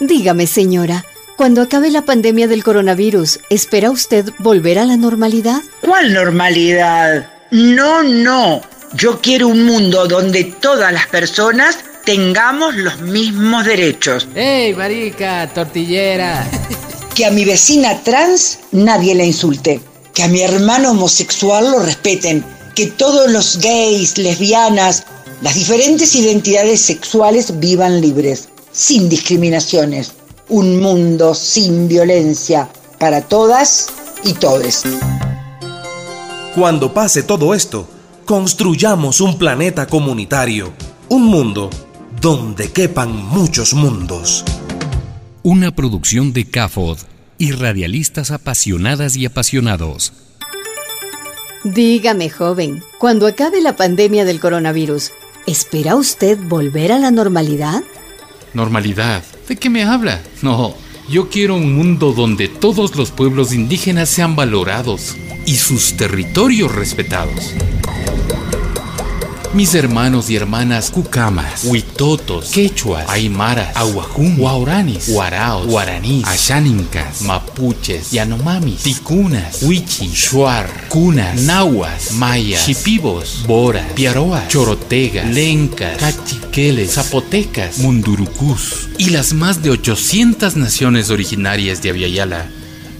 Dígame, señora, cuando acabe la pandemia del coronavirus, ¿espera usted volver a la normalidad? ¿Cuál normalidad? No, no. Yo quiero un mundo donde todas las personas tengamos los mismos derechos. ¡Ey, marica, tortillera! Que a mi vecina trans nadie la insulte. Que a mi hermano homosexual lo respeten. Que todos los gays, lesbianas, las diferentes identidades sexuales vivan libres, sin discriminaciones. Un mundo sin violencia para todas y todes. Cuando pase todo esto, construyamos un planeta comunitario, un mundo donde quepan muchos mundos. Una producción de CAFOD y radialistas apasionadas y apasionados. Dígame, joven, cuando acabe la pandemia del coronavirus, ¿espera usted volver a la normalidad? ¿Normalidad? ¿De qué me habla? No, yo quiero un mundo donde todos los pueblos indígenas sean valorados y sus territorios respetados. Mis hermanos y hermanas cucamas, huitotos, quechuas, aymaras, aguajún, guauranis, guaraos, guaraníes, ashánincas, mapuches, yanomamis, ticunas, huichis, shuar, cunas, nahuas, mayas, chipibos, boras, piaroas, chorotegas, lencas, cachiqueles, zapotecas, mundurucús y las más de 800 naciones originarias de Aviala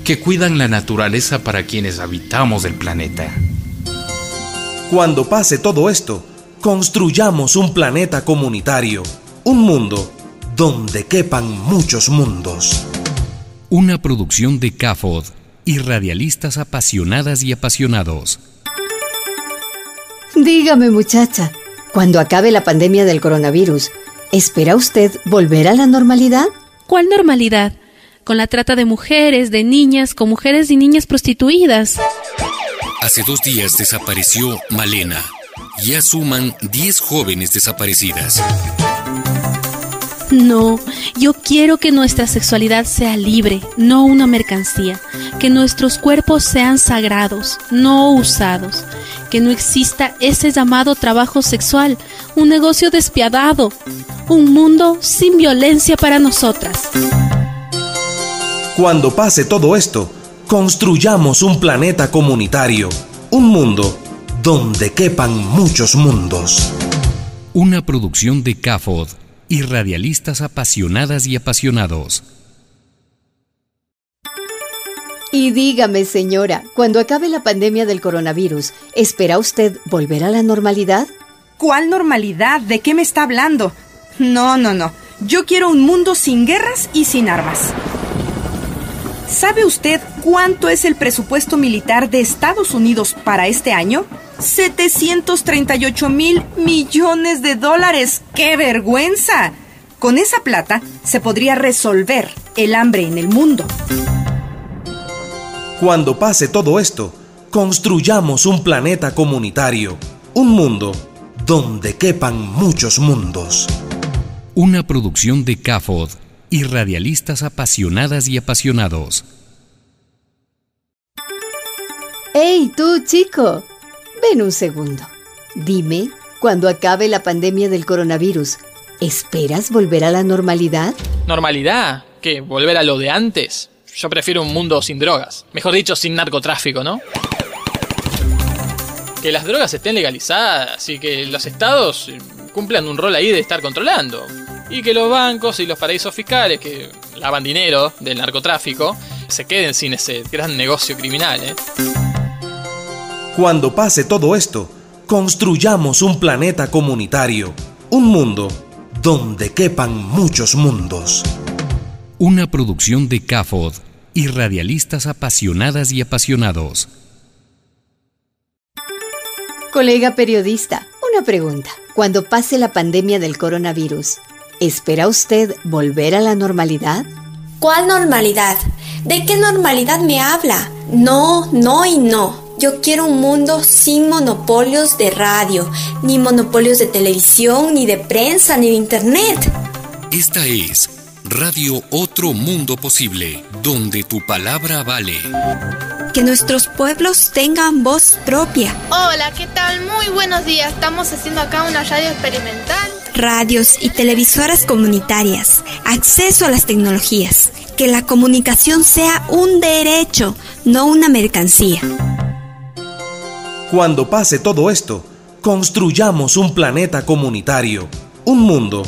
que cuidan la naturaleza para quienes habitamos el planeta. Cuando pase todo esto, construyamos un planeta comunitario, un mundo donde quepan muchos mundos. Una producción de CAFOD y radialistas apasionadas y apasionados. Dígame, muchacha, cuando acabe la pandemia del coronavirus, ¿espera usted volver a la normalidad? ¿Cuál normalidad? Con la trata de mujeres, de niñas, con mujeres y niñas prostituidas. Hace dos días desapareció Malena. Ya suman 10 jóvenes desaparecidas. No, yo quiero que nuestra sexualidad sea libre, no una mercancía. Que nuestros cuerpos sean sagrados, no usados. Que no exista ese llamado trabajo sexual, un negocio despiadado. Un mundo sin violencia para nosotras. Cuando pase todo esto, construyamos un planeta comunitario, un mundo donde quepan muchos mundos. Una producción de CAFOD y radialistas apasionadas y apasionados. Y dígame, señora, cuando acabe la pandemia del coronavirus, ¿espera usted volver a la normalidad? ¿Cuál normalidad? ¿De qué me está hablando? No, no, no. Yo quiero un mundo sin guerras y sin armas. ¿Sabe usted cuánto es el presupuesto militar de Estados Unidos para este año? 738 mil millones de dólares. ¡Qué vergüenza! Con esa plata se podría resolver el hambre en el mundo. Cuando pase todo esto, construyamos un planeta comunitario, un mundo donde quepan muchos mundos. Una producción de CAFOD y radialistas apasionadas y apasionados. ¡Hey, tú, chico! Ven un segundo. Dime, cuando acabe la pandemia del coronavirus, ¿esperas volver a la normalidad? ¿Normalidad? ¿Qué? ¿Volver a lo de antes? Yo prefiero un mundo sin drogas. Mejor dicho, sin narcotráfico, ¿no? Que las drogas estén legalizadas y que los estados cumplan un rol ahí de estar controlando. Y que los bancos y los paraísos fiscales que lavan dinero del narcotráfico se queden sin ese gran negocio criminal, ¿eh? Cuando pase todo esto, construyamos un planeta comunitario, un mundo donde quepan muchos mundos. Una producción de CAFOD y radialistas apasionadas y apasionados. Colega periodista, una pregunta. Cuando pase la pandemia del coronavirus, ¿espera usted volver a la normalidad? ¿Cuál normalidad? ¿De qué normalidad me habla? No, no y no. Yo quiero un mundo sin monopolios de radio, ni monopolios de televisión, ni de prensa, ni de internet. Esta es Radio Otro Mundo Posible, donde tu palabra vale. Que nuestros pueblos tengan voz propia. Hola, ¿qué tal? Muy buenos días. Estamos haciendo acá una radio experimental. radios y televisoras comunitarias, acceso a las tecnologías, que la comunicación sea un derecho, no una mercancía. Cuando pase todo esto, construyamos un planeta comunitario, un mundo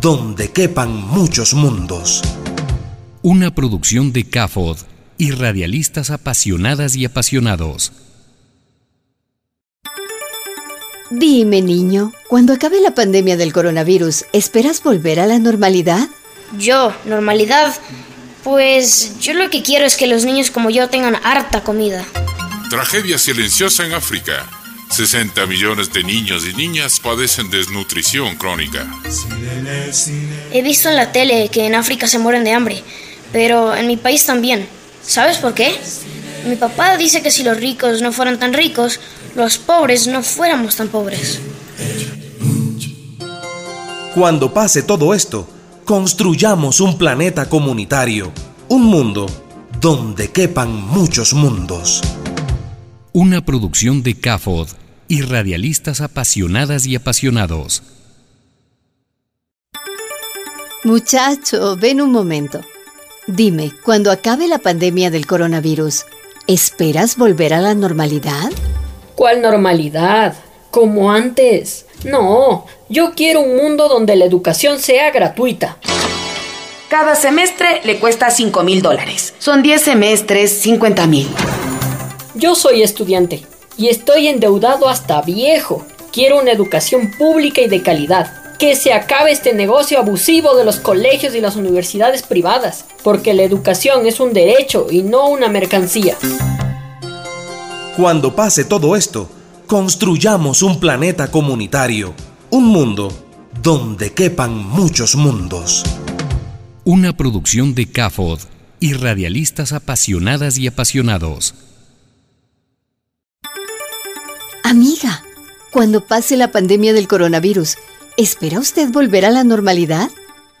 donde quepan muchos mundos. Una producción de CAFOD y radialistas apasionadas y apasionados. Dime, niño, cuando acabe la pandemia del coronavirus, ¿esperas volver a la normalidad? Yo, normalidad. Pues yo lo que quiero es que los niños como yo tengan harta comida. Tragedia silenciosa en África. 60 millones de niños y niñas padecen desnutrición crónica. He visto en la tele que en África se mueren de hambre, pero en mi país también. ¿Sabes por qué? Mi papá dice que si los ricos no fueran tan ricos, los pobres no fuéramos tan pobres. Cuando pase todo esto, construyamos un planeta comunitario, un mundo donde quepan muchos mundos. Una producción de CAFOD y radialistas apasionadas y apasionados. Muchacho, ven un momento. Dime, cuando acabe la pandemia del coronavirus, ¿esperas volver a la normalidad? ¿Cuál normalidad? Como antes. No, yo quiero un mundo donde la educación sea gratuita. Cada semestre le cuesta 5 mil dólares. Son 10 semestres, 50 mil. Yo soy estudiante y estoy endeudado hasta viejo. Quiero una educación pública y de calidad. Que se acabe este negocio abusivo de los colegios y las universidades privadas, porque la educación es un derecho y no una mercancía. Cuando pase todo esto, construyamos un planeta comunitario, un mundo donde quepan muchos mundos. Una producción de CAFOD y radialistas apasionadas y apasionados. Amiga, cuando pase la pandemia del coronavirus, ¿espera usted volver a la normalidad?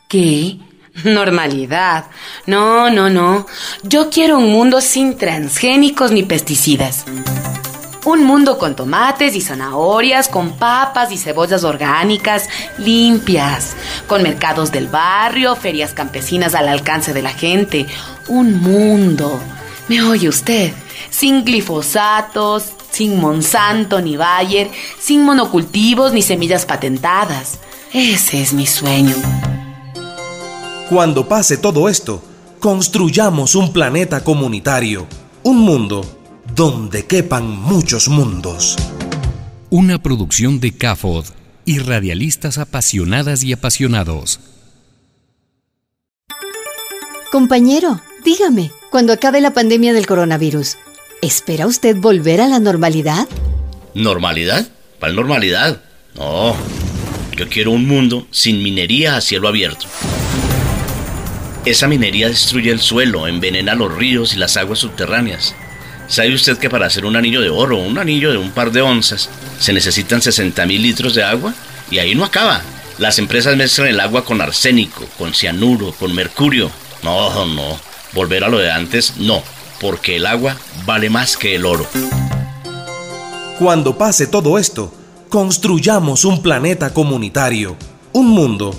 ¿Qué? Normalidad. No, no, no. Yo quiero un mundo sin transgénicos ni pesticidas. Un mundo con tomates y zanahorias, con papas y cebollas orgánicas, limpias, con mercados del barrio, ferias campesinas al alcance de la gente. Un mundo, ¿me oye usted? Sin glifosatos, sin Monsanto ni Bayer, sin monocultivos ni semillas patentadas. Ese es mi sueño. Cuando pase todo esto, construyamos un planeta comunitario, un mundo donde quepan muchos mundos. Una producción de CAFOD y radialistas apasionadas y apasionados. Compañero, dígame, cuando acabe la pandemia del coronavirus, ¿espera usted volver a la normalidad? ¿Normalidad? ¿Cuál normalidad? No, yo quiero un mundo sin minería a cielo abierto. Esa minería destruye el suelo, envenena los ríos y las aguas subterráneas. ¿Sabe usted que para hacer un anillo de oro un anillo de un par de onzas se necesitan 60 mil litros de agua? Y ahí no acaba. Las empresas mezclan el agua con arsénico, con cianuro, con mercurio. No, no. Volver a lo de antes, no. Porque el agua vale más que el oro. Cuando pase todo esto, construyamos un planeta comunitario, un mundo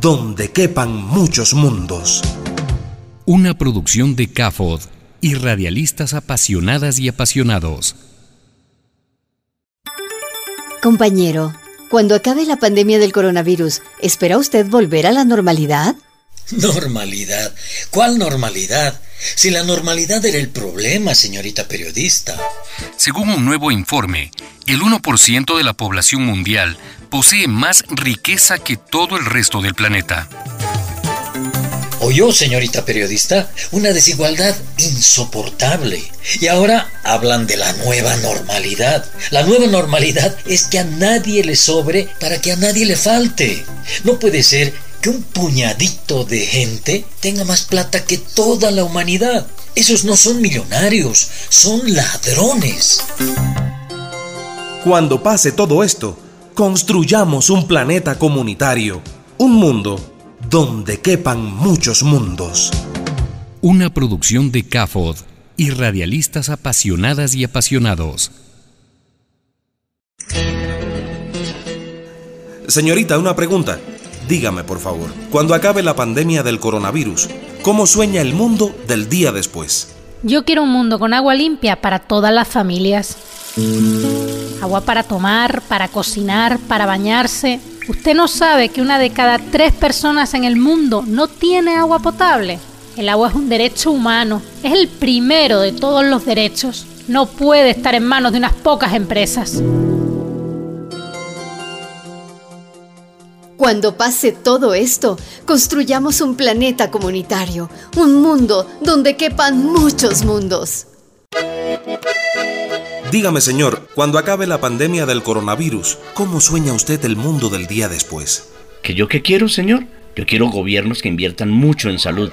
donde quepan muchos mundos. Una producción de CAFOD y radialistas apasionadas y apasionados. Compañero, cuando acabe la pandemia del coronavirus, ¿espera usted volver a la normalidad? Normalidad. ¿Cuál normalidad? Si la normalidad era el problema, señorita periodista. Según un nuevo informe, el 1% de la población mundial posee más riqueza que todo el resto del planeta. Oyó, señorita periodista, una desigualdad insoportable. Y ahora hablan de la nueva normalidad. La nueva normalidad es que a nadie le sobre para que a nadie le falte. No puede ser que un puñadito de gente tenga más plata que toda la humanidad. Esos no son millonarios, son ladrones. Cuando pase todo esto, construyamos un planeta comunitario, un mundo donde quepan muchos mundos. Una producción de CAFOD y radialistas apasionadas y apasionados. Señorita, una pregunta. Dígame, por favor, cuando acabe la pandemia del coronavirus, ¿cómo sueña el mundo del día después? Yo quiero un mundo con agua limpia para todas las familias. Agua para tomar, para cocinar, para bañarse. ¿Usted no sabe que una de cada tres personas en el mundo no tiene agua potable? El agua es un derecho humano, es el primero de todos los derechos. No puede estar en manos de unas pocas empresas. Cuando pase todo esto, construyamos un planeta comunitario, un mundo donde quepan muchos mundos. Dígame, señor, cuando acabe la pandemia del coronavirus, ¿cómo sueña usted el mundo del día después? ¿Que yo qué quiero, señor? Yo quiero gobiernos que inviertan mucho en salud.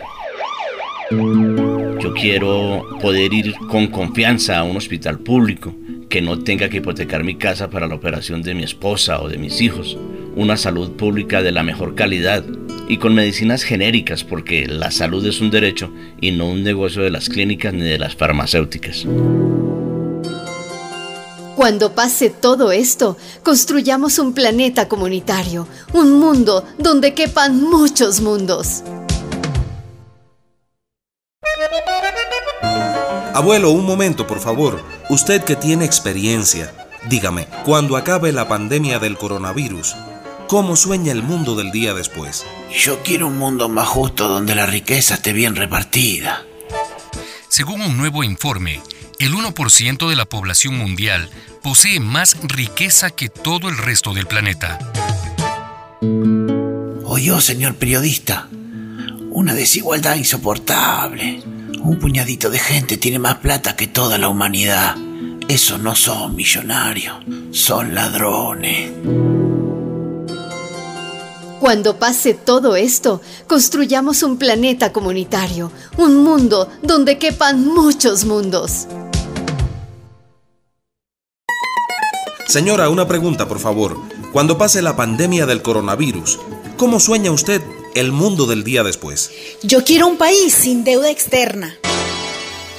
Yo quiero poder ir con confianza a un hospital público, que no tenga que hipotecar mi casa para la operación de mi esposa o de mis hijos, una salud pública de la mejor calidad y con medicinas genéricas porque la salud es un derecho y no un negocio de las clínicas ni de las farmacéuticas. Cuando pase todo esto, construyamos un planeta comunitario, un mundo donde quepan muchos mundos. Abuelo, un momento, por favor. Usted que tiene experiencia, dígame, cuando acabe la pandemia del coronavirus, ¿cómo sueña el mundo del día después? Yo quiero un mundo más justo donde la riqueza esté bien repartida. Según un nuevo informe, el 1% de la población mundial posee más riqueza que todo el resto del planeta. Oyó, señor periodista, una desigualdad insoportable. Un puñadito de gente tiene más plata que toda la humanidad. Esos no son millonarios, son ladrones. Cuando pase todo esto, construyamos un planeta comunitario, un mundo donde quepan muchos mundos. Señora, una pregunta, por favor. Cuando pase la pandemia del coronavirus, ¿cómo sueña usted el mundo del día después? Yo quiero un país sin deuda externa.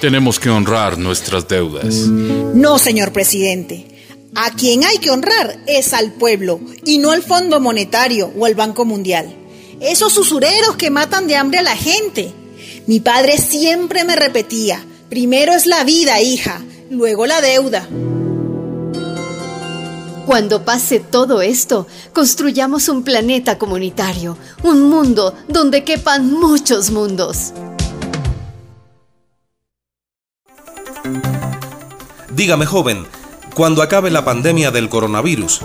Tenemos que honrar nuestras deudas. No, señor presidente. A quien hay que honrar es al pueblo y no al Fondo Monetario o al Banco Mundial. Esos usureros que matan de hambre a la gente. Mi padre siempre me repetía, primero es la vida, hija, luego la deuda. Cuando pase todo esto, construyamos un planeta comunitario, un mundo donde quepan muchos mundos. Dígame, joven, cuando acabe la pandemia del coronavirus,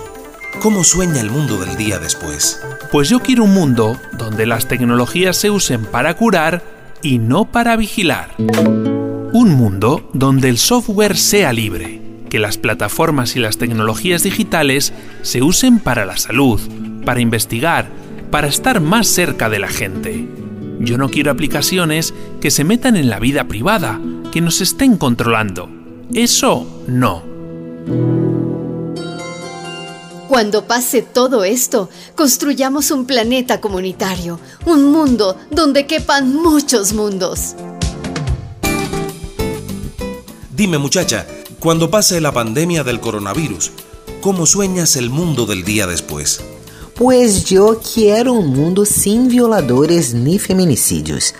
¿cómo sueña el mundo del día después? Pues yo quiero un mundo donde las tecnologías se usen para curar y no para vigilar. Un mundo donde el software sea libre que las plataformas y las tecnologías digitales se usen para la salud, para investigar, para estar más cerca de la gente. Yo no quiero aplicaciones que se metan en la vida privada, que nos estén controlando. Eso no. Cuando pase todo esto, construyamos un planeta comunitario, un mundo donde quepan muchos mundos. Dime muchacha, cuando pase la pandemia del coronavirus, ¿cómo sueñas el mundo del día después? Pues yo quiero un mundo sin violadores ni feminicidios.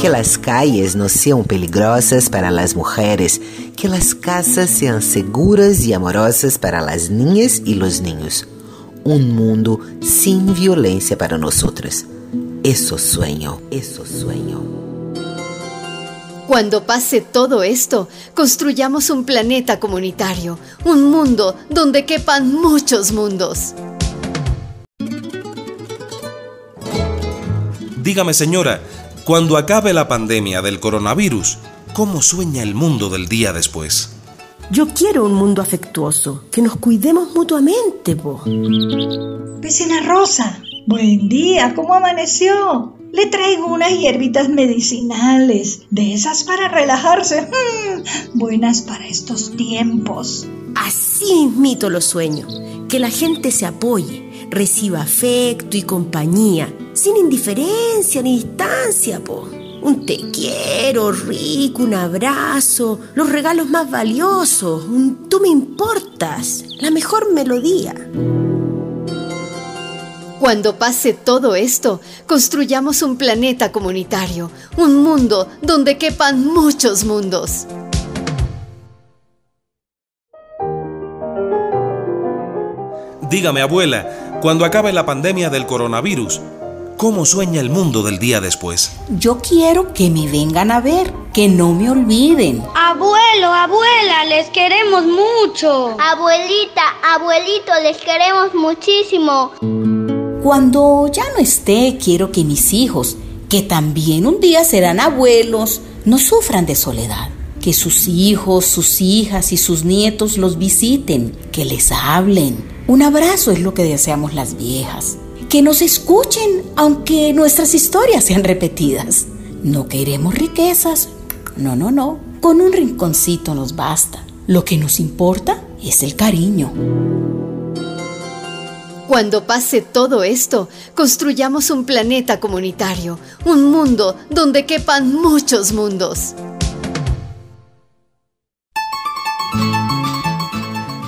Que las calles no sean peligrosas para las mujeres, que las casas sean seguras y amorosas para las niñas y los niños. Un mundo sin violencia para nosotros. Eso sueño, eso sueño. Cuando pase todo esto, construyamos un planeta comunitario, un mundo donde quepan muchos mundos. Dígame señora, cuando acabe la pandemia del coronavirus, ¿cómo sueña el mundo del día después? Yo quiero un mundo afectuoso, que nos cuidemos mutuamente, po. Vecina Rosa, buen día, ¿cómo amaneció? Le traigo unas hierbitas medicinales, de esas para relajarse, mm, buenas para estos tiempos. Así mito lo sueño, que la gente se apoye, reciba afecto y compañía, sin indiferencia ni distancia, po. Un te quiero rico, un abrazo, los regalos más valiosos, un tú me importas, la mejor melodía. Cuando pase todo esto, construyamos un planeta comunitario, un mundo donde quepan muchos mundos. Dígame, abuela, cuando acabe la pandemia del coronavirus, ¿cómo sueña el mundo del día después? Yo quiero que me vengan a ver, que no me olviden. Abuelo, abuela, les queremos mucho. Abuelita, abuelito, les queremos muchísimo. Cuando ya no esté, quiero que mis hijos, que también un día serán abuelos, no sufran de soledad. Que sus hijos, sus hijas y sus nietos los visiten, que les hablen. Un abrazo es lo que deseamos las viejas. Que nos escuchen aunque nuestras historias sean repetidas. No queremos riquezas. No, no, no. Con un rinconcito nos basta. Lo que nos importa es el cariño. Cuando pase todo esto, construyamos un planeta comunitario, un mundo donde quepan muchos mundos.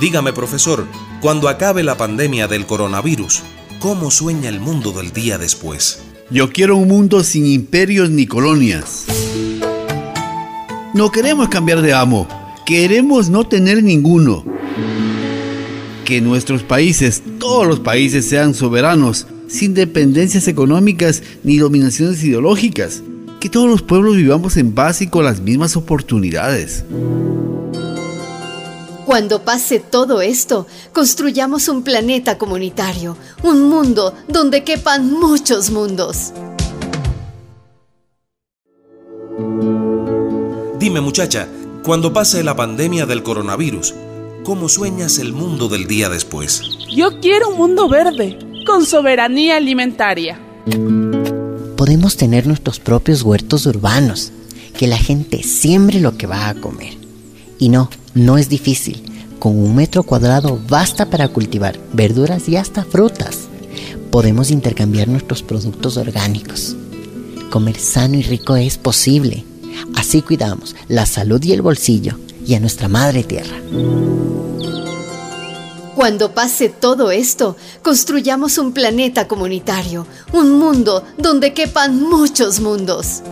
Dígame, profesor, cuando acabe la pandemia del coronavirus, ¿cómo sueña el mundo del día después? Yo quiero un mundo sin imperios ni colonias. No queremos cambiar de amo, queremos no tener ninguno. Que nuestros países, todos los países, sean soberanos, sin dependencias económicas ni dominaciones ideológicas. Que todos los pueblos vivamos en paz y con las mismas oportunidades. Cuando pase todo esto, construyamos un planeta comunitario, un mundo donde quepan muchos mundos. Dime muchacha, cuando pase la pandemia del coronavirus, ¿cómo sueñas el mundo del día después? Yo quiero un mundo verde, con soberanía alimentaria. Podemos tener nuestros propios huertos urbanos, que la gente siembre lo que va a comer. Y no, no es difícil. Con un metro cuadrado basta para cultivar verduras y hasta frutas. Podemos intercambiar nuestros productos orgánicos. Comer sano y rico es posible. Así cuidamos la salud y el bolsillo y a nuestra madre tierra. Cuando pase todo esto, construyamos un planeta comunitario, un mundo donde quepan muchos mundos.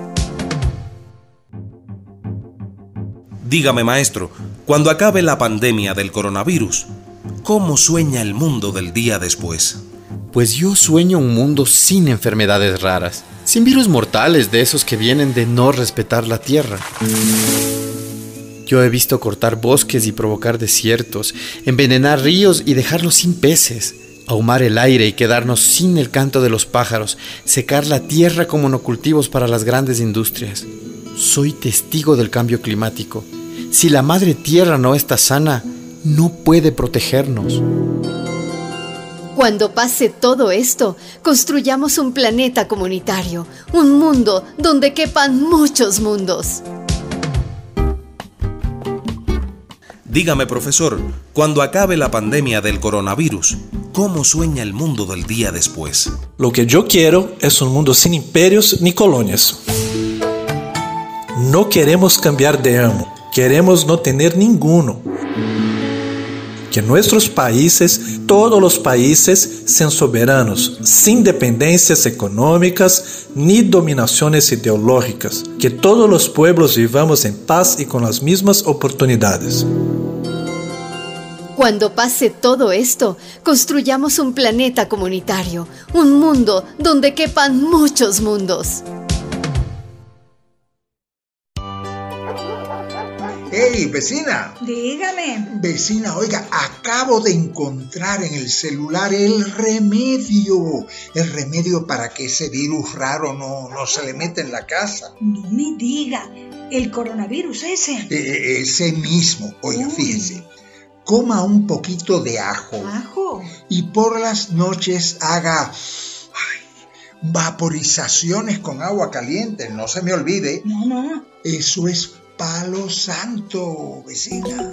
Dígame, maestro, cuando acabe la pandemia del coronavirus, ¿cómo sueña el mundo del día después? Pues yo sueño un mundo sin enfermedades raras, sin virus mortales de esos que vienen de no respetar la tierra. Yo he visto cortar bosques y provocar desiertos, envenenar ríos y dejarlos sin peces, ahumar el aire y quedarnos sin el canto de los pájaros, secar la tierra como monocultivos para las grandes industrias. Soy testigo del cambio climático si la madre tierra no está sana, no puede protegernos. Cuando pase todo esto, construyamos un planeta comunitario, un mundo donde quepan muchos mundos. Dígame, profesor, cuando acabe la pandemia del coronavirus, ¿cómo sueña el mundo del día después? Lo que yo quiero es un mundo sin imperios ni colonias. No queremos cambiar de amo Queremos no tener ninguno. Que nuestros países, todos los países, sean soberanos, sin dependencias económicas ni dominaciones ideológicas. Que todos los pueblos vivamos en paz y con las mismas oportunidades. Cuando pase todo esto, construyamos un planeta comunitario, un mundo donde quepan muchos mundos. ¡Hey, vecina! Dígame. Vecina, oiga, acabo de encontrar en el celular el remedio. El remedio para que ese virus raro no, no se le meta en la casa. No me diga. ¿El coronavirus ese? E, e, ese mismo. Oiga, fíjense. Coma un poquito de ajo. ¿Ajo? Y por las noches haga vaporizaciones con agua caliente. No se me olvide. No, no. Eso es palo santo, vecina.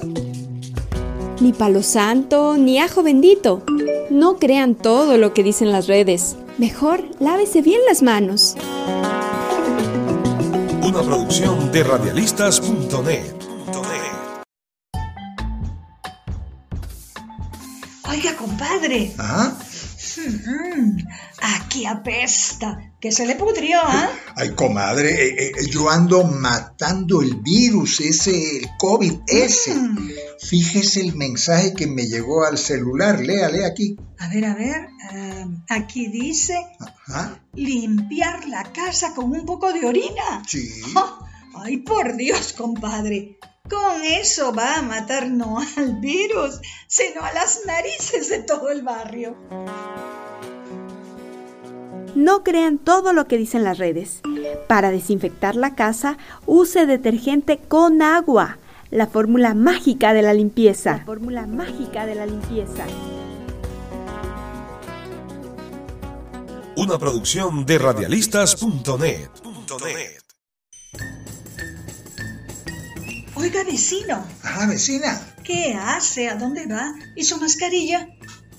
Ni palo santo, ni ajo bendito. No crean todo lo que dicen las redes. Mejor lávese bien las manos. Una producción de radialistas.net. Oiga, compadre. ¿Ah? Mm, aquí apesta. Que se le pudrió, ¿ah? Ay, comadre, eh, eh, yo ando matando el virus, ese, el COVID, ese. Mm. Fíjese el mensaje que me llegó al celular, léale aquí. A ver, a ver. eh, aquí dice Ajá. limpiar la casa con un poco de orina. Sí. Ay, por Dios, compadre. Con eso va a matar no al virus, sino a las narices de todo el barrio. No crean todo lo que dicen las redes. Para desinfectar la casa, use detergente con agua. La fórmula mágica de la limpieza. La fórmula mágica de la limpieza. Una producción de radialistas.net. Oiga, vecino, Ajá, vecina. ¿qué hace? ¿A dónde va? ¿Y su mascarilla?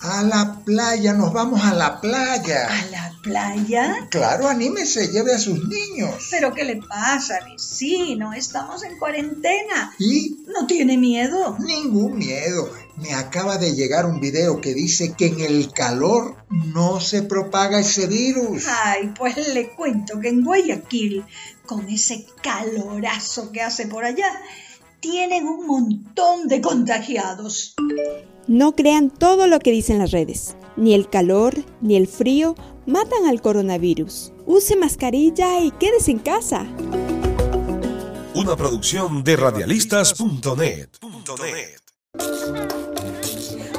A la playa, nos vamos a la playa. ¿A la playa? Claro, anímese, lleve a sus niños. ¿Pero qué le pasa, vecino? Estamos en cuarentena. ¿Y? ¿No tiene miedo? Ningún miedo. Me acaba de llegar un video que dice que en el calor no se propaga ese virus. Ay, pues le cuento que en Guayaquil, con ese calorazo que hace por allá, tienen un montón de contagiados. No crean todo lo que dicen las redes. Ni el calor ni el frío matan al coronavirus. Use mascarilla y quédese en casa. Una producción de radialistas.net.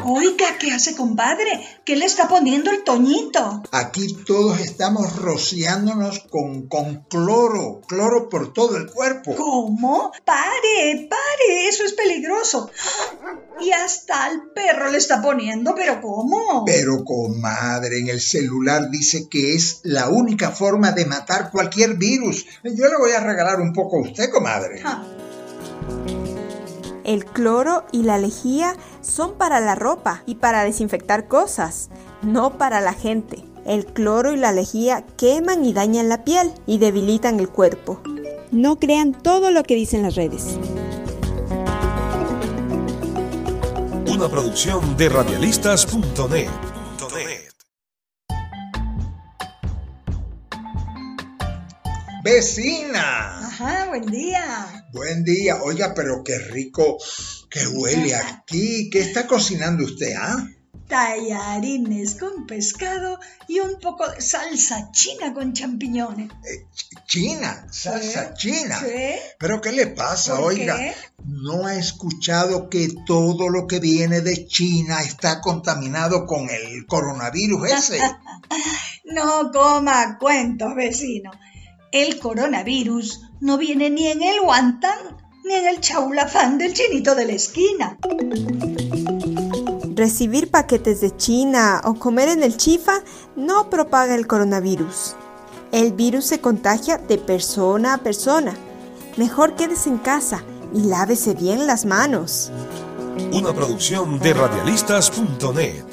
Oiga, ¿qué hace, compadre? ¿Qué le está poniendo el toñito? Aquí todos estamos rociándonos con, con cloro, cloro por todo el cuerpo. ¿Cómo? Pare, pare, eso es peligroso. Y hasta al perro le está poniendo, pero ¿cómo? Pero comadre, en el celular dice que es la única forma de matar cualquier virus. Yo le voy a regalar un poco a usted, comadre. Ah, El cloro y la lejía son para la ropa y para desinfectar cosas, no para la gente. El cloro y la lejía queman y dañan la piel y debilitan el cuerpo. No crean todo lo que dicen las redes. Una producción de radialistas.net. Vecina. Ajá, buen día. Buen día. Oiga, pero qué rico que huele aquí. ¿Qué está cocinando usted, ah? Tallarines con pescado y un poco de salsa china con champiñones. China, salsa china. ¿Sí? ¿Pero qué le pasa? ¿Por Oiga, qué? ¿no ha escuchado que todo lo que viene de China está contaminado con el coronavirus ese? No coma cuentos, vecino. El coronavirus no viene ni en el guantán ni en el chaulafán del chinito de la esquina. Recibir paquetes de China o comer en el chifa no propaga el coronavirus. El virus se contagia de persona a persona. Mejor quédese en casa y lávese bien las manos. Una producción de radialistas.net.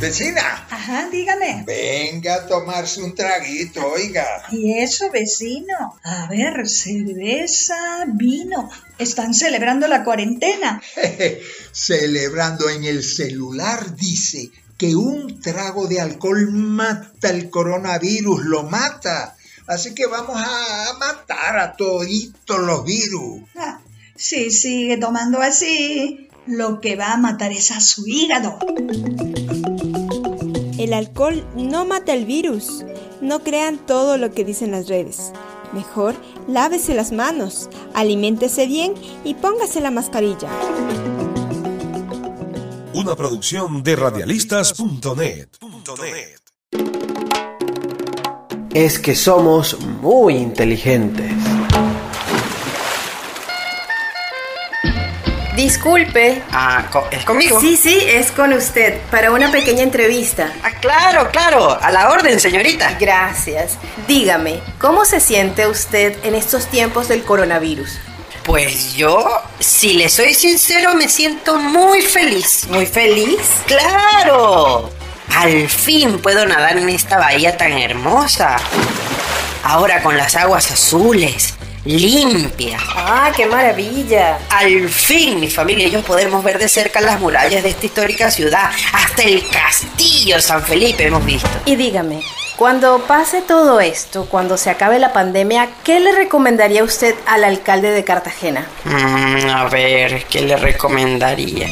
Vecina, Ajá, dígame. venga a tomarse un traguito, oiga. ¿Y eso, vecino? A ver, cerveza, vino. Están celebrando la cuarentena. Celebrando en el celular dice que un trago de alcohol mata el coronavirus, lo mata. Así que vamos a matar a toditos los virus. Ah, si sigue tomando así, lo que va a matar es a su hígado. El alcohol no mata el virus. No crean todo lo que dicen las redes. Mejor lávese las manos, aliméntese bien y póngase la mascarilla. Una producción de radialistas.net. Es que somos muy inteligentes. Disculpe. Ah, ¿es conmigo? Sí, sí, es con usted, para una pequeña entrevista. Ah, claro, claro, a la orden, señorita. Gracias. Dígame, ¿cómo se siente usted en estos tiempos del coronavirus? Pues yo, si le soy sincero, me siento muy feliz. ¿Muy feliz? ¡Claro! Al fin puedo nadar en esta bahía tan hermosa. Ahora con las aguas azules, limpia. ¡Ah, qué maravilla! Al fin, mi familia y yo podemos ver de cerca las murallas de esta histórica ciudad. Hasta el castillo San Felipe hemos visto. Y dígame, cuando pase todo esto, cuando se acabe la pandemia, ¿qué le recomendaría usted al alcalde de Cartagena? Mm, a ver, ¿qué le recomendaría?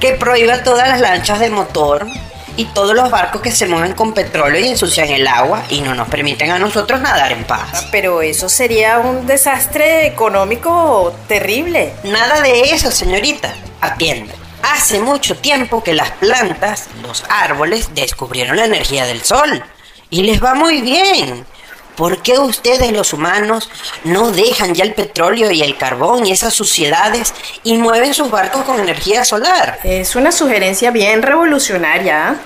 Que prohíba todas las lanchas de motor y todos los barcos que se mueven con petróleo y ensucian el agua y no nos permiten a nosotros nadar en paz. Pero eso sería un desastre económico terrible. Nada de eso, señorita. Atienda. Hace mucho tiempo que las plantas, los árboles, descubrieron la energía del sol. Y les va muy bien. ¿Por qué ustedes los humanos no dejan ya el petróleo y el carbón y esas suciedades y mueven sus barcos con energía solar? Es una sugerencia bien revolucionaria.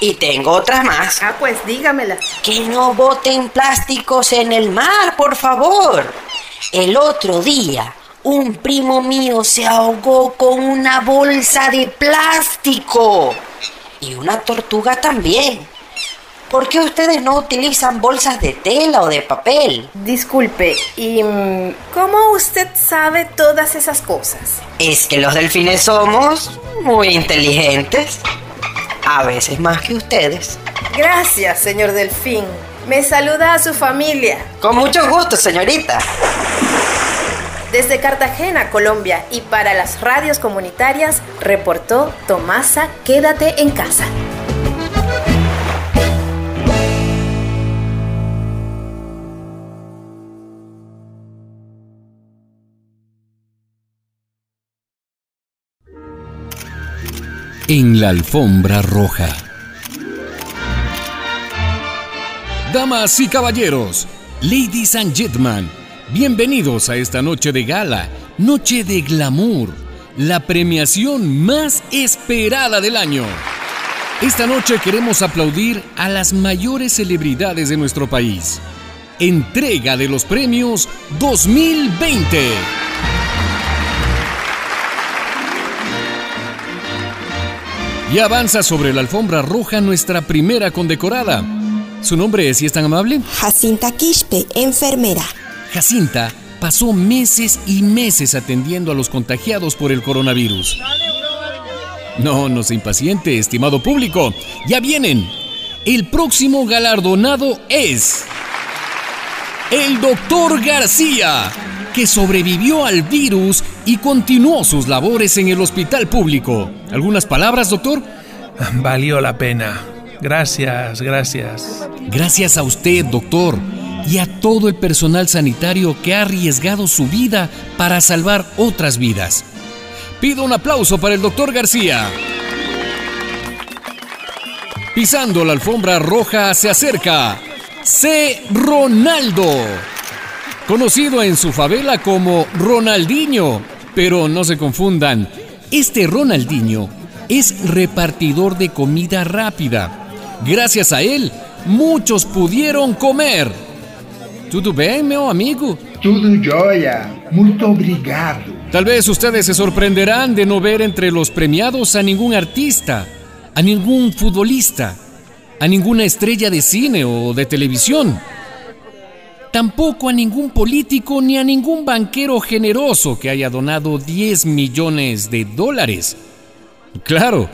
Y tengo otras más. Ah, pues dígamela. Que no boten plásticos en el mar, por favor. El otro día, un primo mío se ahogó con una bolsa de plástico. Y una tortuga también. ¿Por qué ustedes no utilizan bolsas de tela o de papel? Disculpe, ¿y mm, cómo usted sabe todas esas cosas? Es que los delfines somos muy inteligentes. A veces más que ustedes. Gracias, señor delfín. Me saluda a su familia. Con mucho gusto, señorita. Desde Cartagena, Colombia, y para las radios comunitarias, reportó Tomasa Quédate en casa. En la alfombra roja. Damas y caballeros, ladies and gentlemen, bienvenidos a esta noche de gala, noche de glamour, la premiación más esperada del año. Esta noche queremos aplaudir a las mayores celebridades de nuestro país. Entrega de los premios 2020. Y avanza sobre la alfombra roja nuestra primera condecorada. ¿Su nombre es, si es tan amable? Jacinta Quispe, enfermera. Jacinta pasó meses y meses atendiendo a los contagiados por el coronavirus. No, no se impaciente, estimado público. Ya vienen. El próximo galardonado es... El doctor García, que sobrevivió al virus y continuó sus labores en el hospital público. ¿Algunas palabras, doctor? Valió la pena. Gracias, gracias. Gracias a usted, doctor, y a todo el personal sanitario que ha arriesgado su vida para salvar otras vidas. Pido un aplauso para el doctor García. Pisando la alfombra roja se acerca C. Ronaldo conocido en su favela como Ronaldinho. Pero no se confundan, este Ronaldinho es repartidor de comida rápida. Gracias a él, muchos pudieron comer. ¿Tudo bem, meu amigo? Tudo jóia. Muito obrigado. Tal vez ustedes se sorprenderán de no ver entre los premiados a ningún artista, a ningún futbolista, a ninguna estrella de cine o de televisión tampoco a ningún político ni a ningún banquero generoso que haya donado 10 millones de dólares. Claro,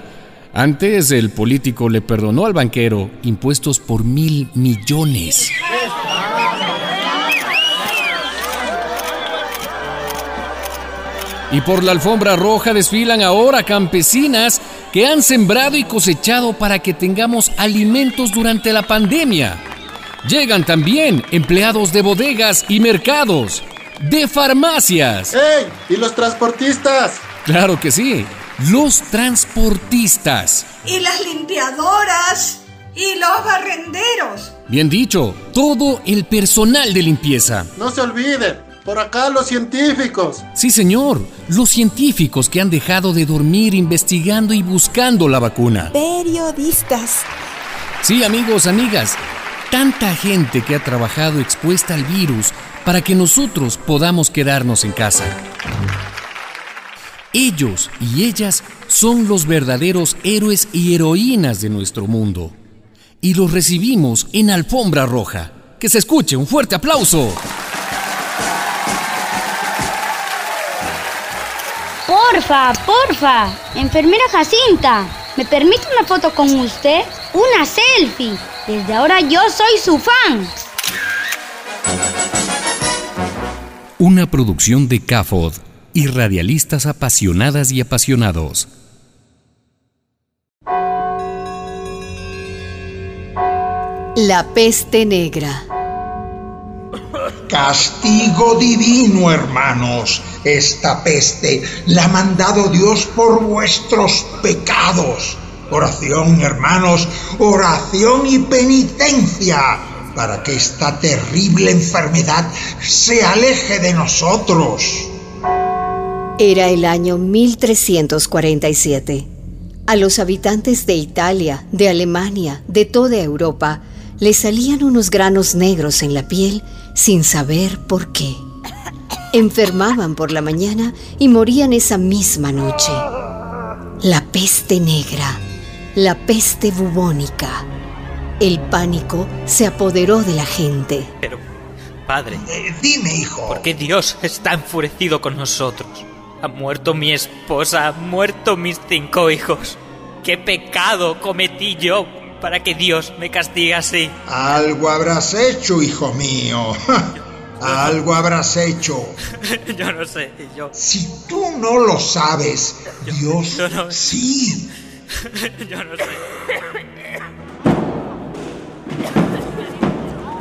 antes el político le perdonó al banquero impuestos por mil millones. Y por la alfombra roja desfilan ahora campesinas que han sembrado y cosechado para que tengamos alimentos durante la pandemia. Llegan también empleados de bodegas y mercados, de farmacias. ¡Ey! ¿Y los transportistas? Claro que sí, los transportistas. Y las limpiadoras. Y los barrenderos. Bien dicho, todo el personal de limpieza. No se olviden, por acá los científicos. Sí, señor, los científicos que han dejado de dormir investigando y buscando la vacuna. Periodistas. Sí, amigos, amigas, tanta gente que ha trabajado expuesta al virus para que nosotros podamos quedarnos en casa. Ellos y ellas son los verdaderos héroes y heroínas de nuestro mundo. Y los recibimos en alfombra roja. Que se escuche un fuerte aplauso. Porfa, porfa, enfermera Jacinta, ¿me permite una foto con usted? Una selfie. Desde ahora yo soy su fan. Una producción de CAFOD y radialistas apasionadas y apasionados. La peste negra. Castigo divino, hermanos. Esta peste la ha mandado Dios por vuestros pecados. Oración, hermanos, oración y penitencia para que esta terrible enfermedad se aleje de nosotros. Era el año 1347. A los habitantes de Italia, de Alemania, de toda Europa, les salían unos granos negros en la piel sin saber por qué. Enfermaban por la mañana y morían esa misma noche. La peste negra, la peste bubónica. El pánico se apoderó de la gente. Pero, padre. Eh, dime, hijo. ¿Por qué Dios está enfurecido con nosotros? Ha muerto mi esposa, han muerto mis cinco hijos. ¿Qué pecado cometí yo para que Dios me castigue así? Algo habrás hecho, hijo mío. Algo habrás hecho. yo no sé, yo. Si tú no lo sabes, Dios yo no- sí. yo no sé.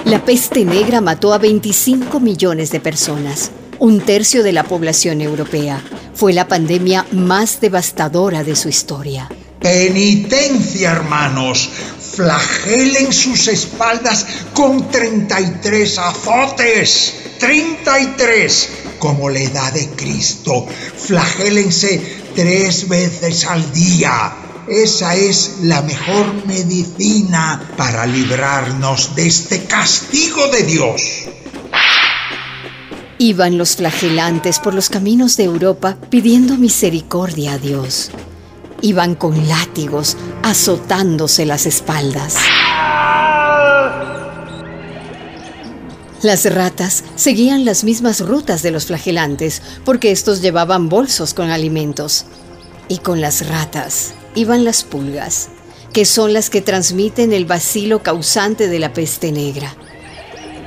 La peste negra mató a 25 millones de personas, un tercio de la población europea. Fue la pandemia más devastadora de su historia. Penitencia, hermanos. Flagelen sus espaldas con 33 azotes. 33. Como la edad de Cristo. Flagélense tres veces al día. Esa es la mejor medicina para librarnos de este castigo de Dios. Iban los flagelantes por los caminos de Europa pidiendo misericordia a Dios. Iban con látigos azotándose las espaldas. Las ratas seguían las mismas rutas de los flagelantes porque estos llevaban bolsos con alimentos. Y con las ratas iban las pulgas, que son las que transmiten el vacilo causante de la peste negra.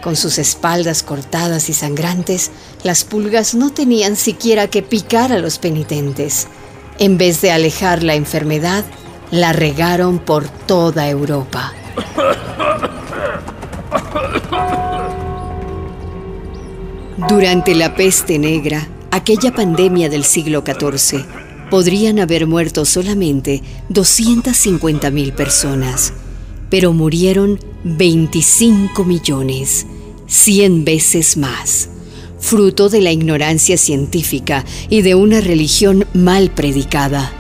Con sus espaldas cortadas y sangrantes, las pulgas no tenían siquiera que picar a los penitentes. En vez de alejar la enfermedad, la regaron por toda Europa. Durante la peste negra, aquella pandemia del siglo XIV, podrían haber muerto solamente 250.000 personas, pero murieron 25 millones, 100 veces más, fruto de la ignorancia científica y de una religión mal predicada.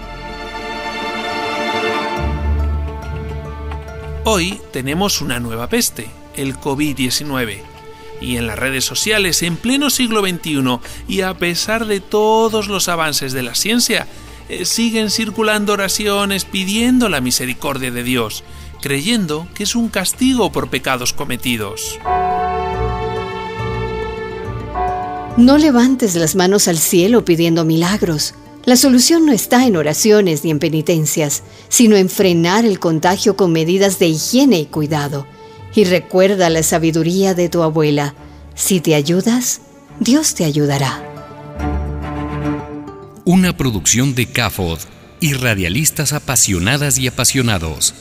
Hoy tenemos una nueva peste, el COVID-19. Y en las redes sociales, en pleno siglo XXI, y a pesar de todos los avances de la ciencia, eh, siguen circulando oraciones pidiendo la misericordia de Dios, creyendo que es un castigo por pecados cometidos. No levantes las manos al cielo pidiendo milagros. La solución no está en oraciones ni en penitencias, sino en frenar el contagio con medidas de higiene y cuidado. Y recuerda la sabiduría de tu abuela. Si te ayudas, Dios te ayudará. Una producción de CAFOD y radialistas apasionadas y apasionados.